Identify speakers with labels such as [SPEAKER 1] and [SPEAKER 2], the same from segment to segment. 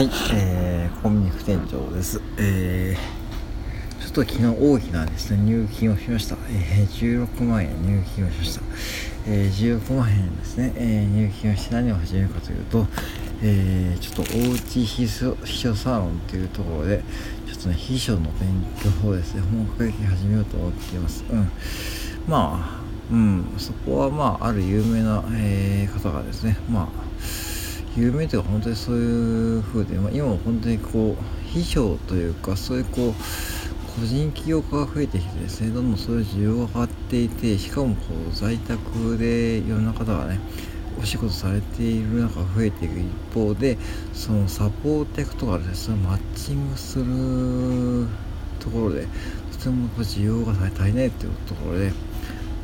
[SPEAKER 1] はい、えー、コンビニ副店長です。えー、ちょっと昨日大きなですね、入金をしました。えー、16万円入金をしました。えー、16万円ですね、えー、入金をして何を始めるかというと、えー、ちょっとおうち秘書秘書サロンというところで、ちょっとね、秘書の勉強をですね、本格的に始めようと思っています。うん。まあ、うん、そこはまあ、ある有名な、えー、方がですね、まあ、有名というか本当にそういう風で、まあ、今も本当にこう秘書というかそういうこう個人起業家が増えてきてですねどんどんそういう需要が上がっていてしかもこう在宅でいろんな方がねお仕事されている中増えていく一方でそのサポート役とかですねマッチングするところでとても需要が足りないというところで、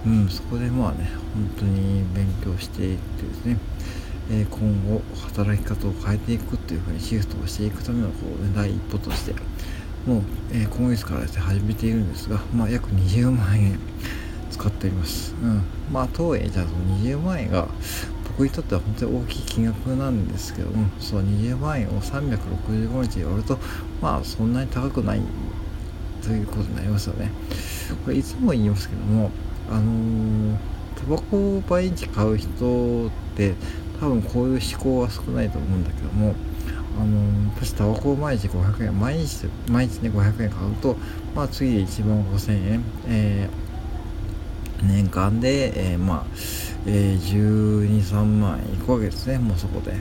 [SPEAKER 1] うん、そこでまあね本当に勉強していってですねえ今後働き方を変えていくっていうふうにシフトをしていくためのこう、ね、第一歩としてもう、え今月からですね始めているんですが、まあ、約20万円使っております、うん、まあとはいえじゃあその20万円が僕にとっては本当に大きい金額なんですけどもそう20万円を365日で割るとまあそんなに高くないということになりますよね。これいつも言いますけどもあのー、タバコを毎日買う人って多分こういう思考は少ないと思うんだけどもあの私タバコを毎日500円毎日毎日ね500円買うとまあ次で1万5000円、えー、年間で、えー、まあ、えー、12、3万円いくわけですね。もうそこで。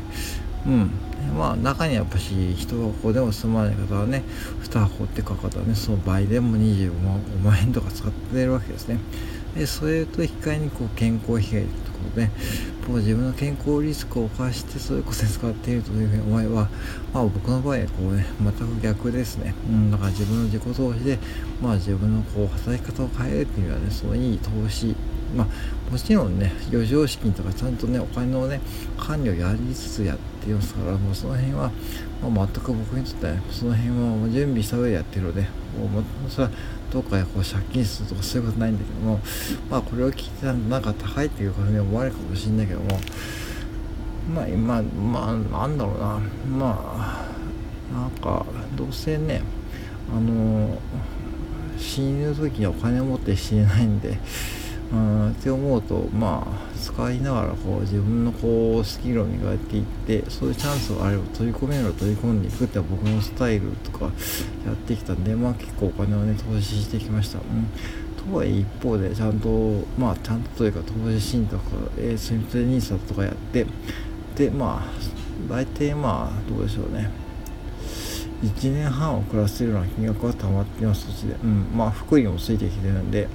[SPEAKER 1] うん。まあ中にやっぱし1箱でも済まない方はね2箱って書く方はねその倍でも25万円とか使ってるわけですね。でそれと引き換えにこう健康被害ということでもう自分の健康リスクを冒してそういうことに使っているというふうに思えば、まあ、僕の場合はこうね全く逆ですね、うん、だから自分の自己投資で、まあ、自分のこう働き方を変えるっていうのはねそのいい投資。まあ、もちろんね余剰資金とかちゃんとねお金のね管理をやりつつやっていますからもうその辺は、まあ、全く僕にとっては、ね、その辺はもう準備した上でやってるのでもうそれはどっかでこう借金するとかそういうことないんだけどもまあこれを聞いてたらなんか高いっていうふうに思われるかもしれないけどもまあ今まあなんだろうな。まあなんかどうせねあの死ぬ時にお金を持って死ねないんでうんって思うとまあ使いながらこう自分のこうスキルを磨いていってそういうチャンスがあれば取り込める取り込んでいくって僕のスタイルとかやってきたんでまあ結構お金をね投資してきました、うん、とはいえ一方でちゃんとまあちゃんとというか投資信とか、えー、スミトニーサとかやってでまあ大体まあどうでしょうね。1年半を暮らせるような金額が溜まってますで、うん、まあ福利もついてきてるんで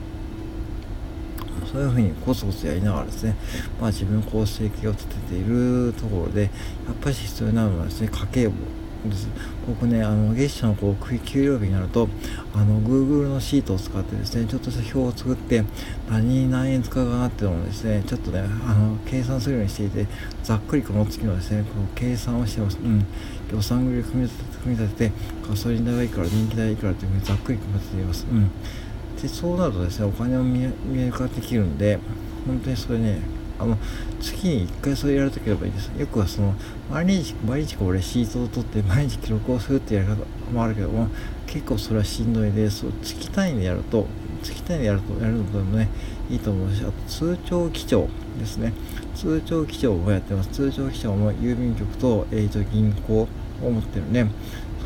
[SPEAKER 1] そういうふうにコツコツやりながらですね、まあ、自分こう生計を立てているところでやっぱり必要なのはですね家計簿です。僕ねあの月謝のこう給料日になるとあの Google のシートを使ってですねちょっとした表を作って何に何円使うかなっていうのをですねちょっとねあの計算するようにしていてざっくりこの月のですねこう計算をしてます。うん。予算繰り組み立てててガソリン代がいくら電気代がいくらというふうにざっくり組み立てています。うん。でそうなるとですねお金を見える化できるんで本当にそれねあの月に1回それやるとければいいです。よくはその毎日毎日こうレシートを取って毎日記録をするってやり方もあるけども結構それはしんどいでそう月単位でやると月単位でやるとやるのでもねいいと思うしあと通帳記帳ですね。通帳記帳もやってます。通帳記帳も郵便局と,、えー、と銀行を持ってるんで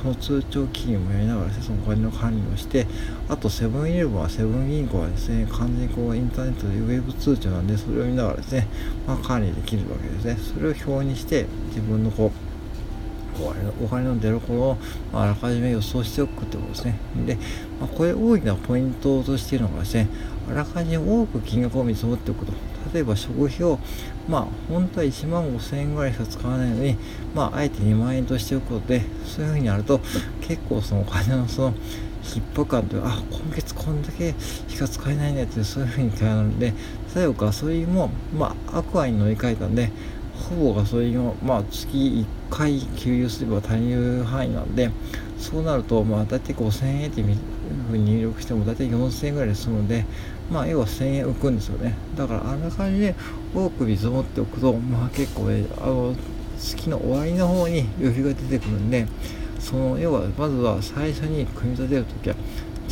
[SPEAKER 1] その通帳記入もやりながらですね、そのお金の管理をして、あとセブンイレブンはセブン銀行はですね、完全にこうインターネットでウェブ通帳なんで、それを見ながらですね、まあ、管理できるわけですね。それを表にして、自分のこう、お金の出どころをあらかじめ予想しておくってことですね。で、まあ、これ大きなポイントとしているのがですね、あらかじめ多く金額を見積もっておくと。例えば食費を、まあ、本当は1万5000円ぐらいしか使わないのに、まあ、あえて2万円としておくことで、そういうふうにやると、結構そのお金のその、逼迫感というあ今月こんだけしか使えないねってそういうふうに変わるんで最後ガソリンもまあアクアに乗り換えたんでほぼガソリンを、まあ、月1回給油すれば足りる範囲なんでそうなると、まあ、大体5000円って入力しても大体4000円ぐらいで済むので、まあ、要は1000円浮くんですよね。だからあんな感じで多く水を持っておくと、まあ、結構ねあの月の終わりの方に余裕が出てくるんでその要はまずは最初に組み立てるときは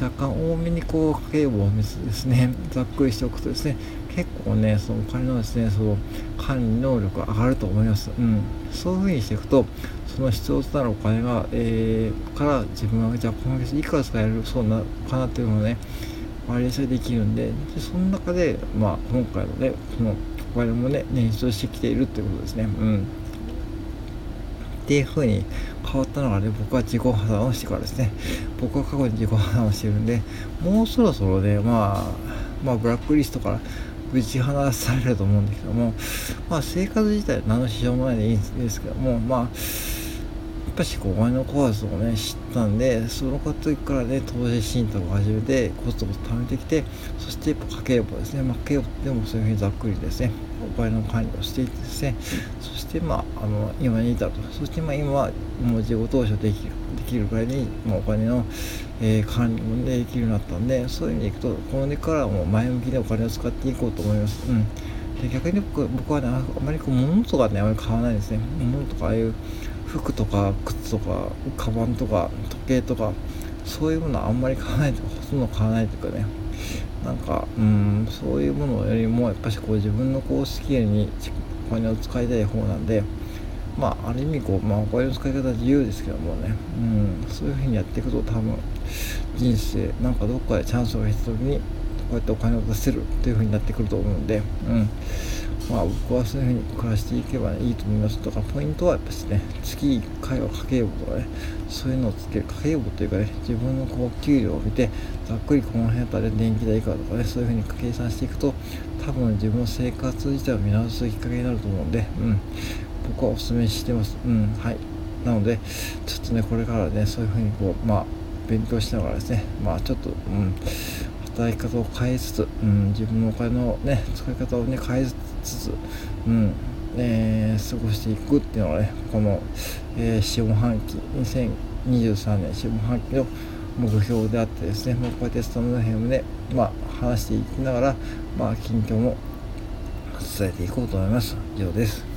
[SPEAKER 1] 若干多めにこう家計簿をですね。ざっくりしておくとですね結構ねそのお金のですねその管理能力が上がると思います、うん、そういうふうにしていくとその必要となるお金が、えー、から自分はじゃあ今月いくら使えるそうなかなっていうのをね割り当てできるんででその中で、まあ、今回のねこのお金もね捻出してきているっていうことですね。うん。っていう風に変わったのがね僕は自己破産をしてからですね。僕は過去に自己破産をしてるんでもうそろそろねまあまあブラックリストから打ち放されると思うんですけどもまあ生活自体は何の支障もないでいいんですけどもまあぱしお金の怖さをね知ったんでその時からね投資信託を始めてコツコツ貯めてきてそしてやっぱ家計簿ですね、まあ、家計簿でもそういうふうにざっくりですねお金の管理をしていってですね。そしてまああの今に至ると。そしてまあ今はもう自己投資をできるできるぐらいに、まあ、お金の、えー、管理も、できるようになったんでそういう意味でいくとこの根からも前向きでお金を使っていこうと思います。うん。で逆に僕僕はねあまりこう物とかねあまり買わないですね。物とかああいう服とか靴とかカバンとか時計とかそういうものはあんまり買わないとかほとんど買わないというかね。なんかうんそういうものよりもやっぱしこう自分のこうスキルにお金を使いたい方なんでまあある意味こう、まあ、お金の使い方は自由ですけどもね。うんそういうふうにやっていくと多分人生なんかどっかでチャンスが来た時にこうやってお金を出せるっていうふうになってくると思うんでうん。まあ僕はそういうふうに暮らしていけば、いいと思いますとかポイントはやっぱしね月1回は家計簿とかねそういうのをつける。家計簿というかね自分のこう給料を見てざっくりこの辺やったら電気代いくらとかねそういうふうに計算していくと多分自分の生活自体を見直すきっかけになると思うんで、うん、僕はお勧めしてます。うんはい。なのでちょっとねこれからねそういうふうにこうまあ勉強しながらですねまあちょっとうん働き方を変えつつ、うん、自分のお金のね使い方をね変えつつ、つつうんえー、過ごしていくっていうのがねこの、えー、下半期2023年下半期の目標であってですねもうこうやってスタンド編で、まあ、話していきながら、まあ、近況も伝えていこうと思います。以上です。